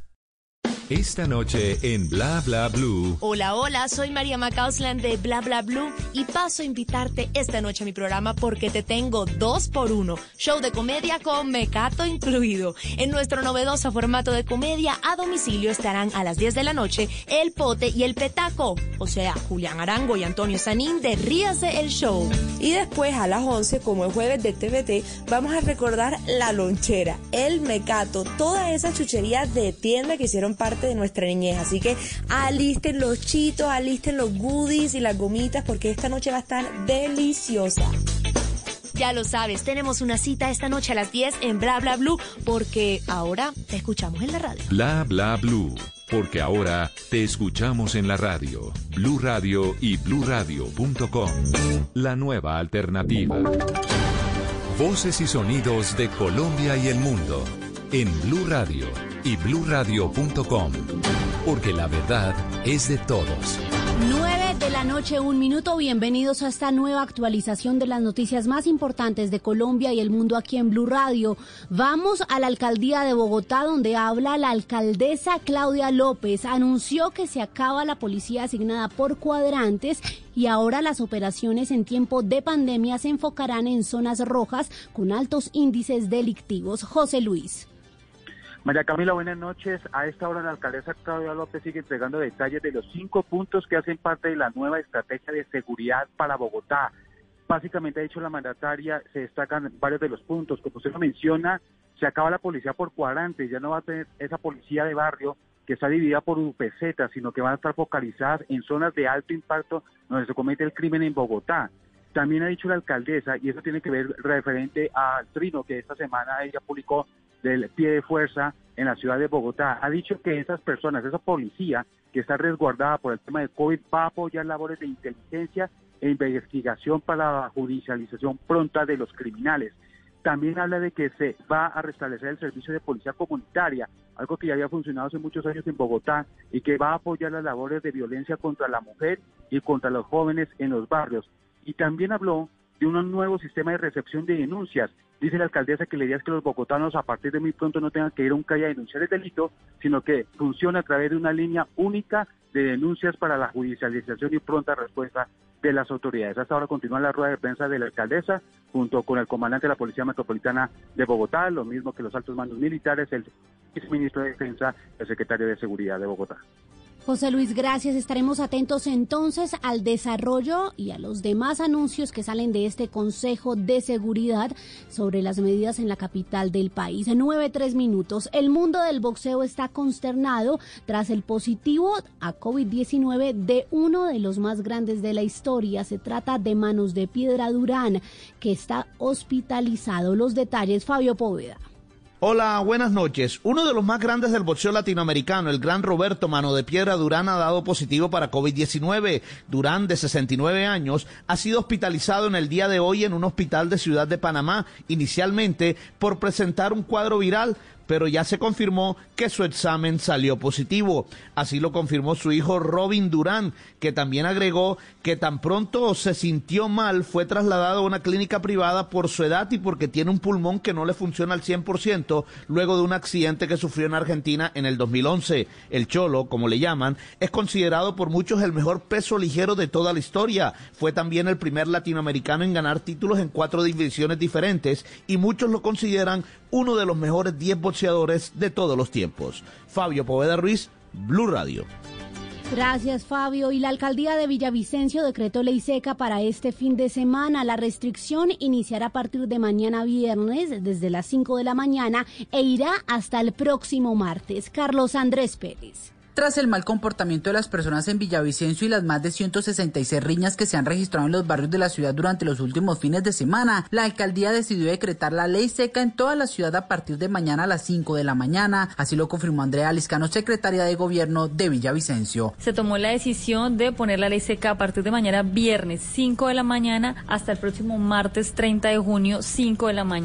Esta noche en Bla Bla Blue. Hola, hola, soy María Macausland de Bla Bla Blue y paso a invitarte esta noche a mi programa porque te tengo dos por uno. Show de comedia con mecato incluido. En nuestro novedoso formato de comedia a domicilio estarán a las 10 de la noche El Pote y El Petaco. O sea, Julián Arango y Antonio Sanín de Ríase el Show. Y después a las 11, como el jueves de TVT, vamos a recordar la lonchera, el mecato, todas esas chucherías de tienda que hicieron parte de nuestra niñez. Así que alisten los chitos, alisten los goodies y las gomitas porque esta noche va a estar deliciosa. Ya lo sabes, tenemos una cita esta noche a las 10 en Bla Bla Blue porque ahora te escuchamos en la radio. Bla Bla Blue. Porque ahora te escuchamos en la radio. Blue Radio y bluradio.com. La nueva alternativa. Voces y sonidos de Colombia y el mundo en Blue Radio y bluradio.com, porque la verdad es de todos. 9 de la noche, un minuto. Bienvenidos a esta nueva actualización de las noticias más importantes de Colombia y el mundo aquí en Blue Radio. Vamos a la alcaldía de Bogotá, donde habla la alcaldesa Claudia López. Anunció que se acaba la policía asignada por cuadrantes y ahora las operaciones en tiempo de pandemia se enfocarán en zonas rojas con altos índices delictivos. José Luis. María Camila, buenas noches. A esta hora la alcaldesa Claudia López sigue entregando detalles de los cinco puntos que hacen parte de la nueva estrategia de seguridad para Bogotá. Básicamente, ha dicho la mandataria, se destacan varios de los puntos. Como usted lo menciona, se acaba la policía por cuadrantes, ya no va a tener esa policía de barrio que está dividida por UPZ, sino que van a estar focalizadas en zonas de alto impacto donde se comete el crimen en Bogotá. También ha dicho la alcaldesa, y eso tiene que ver referente al trino que esta semana ella publicó del pie de fuerza en la ciudad de Bogotá. Ha dicho que esas personas, esa policía que está resguardada por el tema de COVID, va a apoyar labores de inteligencia e investigación para la judicialización pronta de los criminales. También habla de que se va a restablecer el servicio de policía comunitaria, algo que ya había funcionado hace muchos años en Bogotá y que va a apoyar las labores de violencia contra la mujer y contra los jóvenes en los barrios. Y también habló de un nuevo sistema de recepción de denuncias Dice la alcaldesa que la idea que los bogotanos a partir de muy pronto no tengan que ir a un calle a denunciar el delito, sino que funcione a través de una línea única de denuncias para la judicialización y pronta respuesta de las autoridades. Hasta ahora continúa la rueda de prensa de la alcaldesa junto con el comandante de la Policía Metropolitana de Bogotá, lo mismo que los altos mandos militares, el viceministro de Defensa, el secretario de Seguridad de Bogotá. José Luis, gracias. Estaremos atentos entonces al desarrollo y a los demás anuncios que salen de este Consejo de Seguridad sobre las medidas en la capital del país. Nueve, tres minutos. El mundo del boxeo está consternado tras el positivo a COVID-19 de uno de los más grandes de la historia. Se trata de Manos de Piedra Durán, que está hospitalizado. Los detalles, Fabio Poveda. Hola, buenas noches. Uno de los más grandes del boxeo latinoamericano, el gran Roberto Mano de Piedra Durán, ha dado positivo para COVID-19. Durán, de 69 años, ha sido hospitalizado en el día de hoy en un hospital de Ciudad de Panamá, inicialmente por presentar un cuadro viral pero ya se confirmó que su examen salió positivo. Así lo confirmó su hijo Robin Durán, que también agregó que tan pronto se sintió mal, fue trasladado a una clínica privada por su edad y porque tiene un pulmón que no le funciona al 100% luego de un accidente que sufrió en Argentina en el 2011. El Cholo, como le llaman, es considerado por muchos el mejor peso ligero de toda la historia. Fue también el primer latinoamericano en ganar títulos en cuatro divisiones diferentes y muchos lo consideran uno de los mejores 10 boxeadores de todos los tiempos. Fabio Poveda Ruiz, Blue Radio. Gracias, Fabio. Y la alcaldía de Villavicencio decretó ley seca para este fin de semana. La restricción iniciará a partir de mañana viernes, desde las 5 de la mañana, e irá hasta el próximo martes. Carlos Andrés Pérez. Tras el mal comportamiento de las personas en Villavicencio y las más de 166 riñas que se han registrado en los barrios de la ciudad durante los últimos fines de semana, la alcaldía decidió decretar la ley seca en toda la ciudad a partir de mañana a las 5 de la mañana. Así lo confirmó Andrea Liscano, secretaria de Gobierno de Villavicencio. Se tomó la decisión de poner la ley seca a partir de mañana viernes 5 de la mañana hasta el próximo martes 30 de junio 5 de la mañana.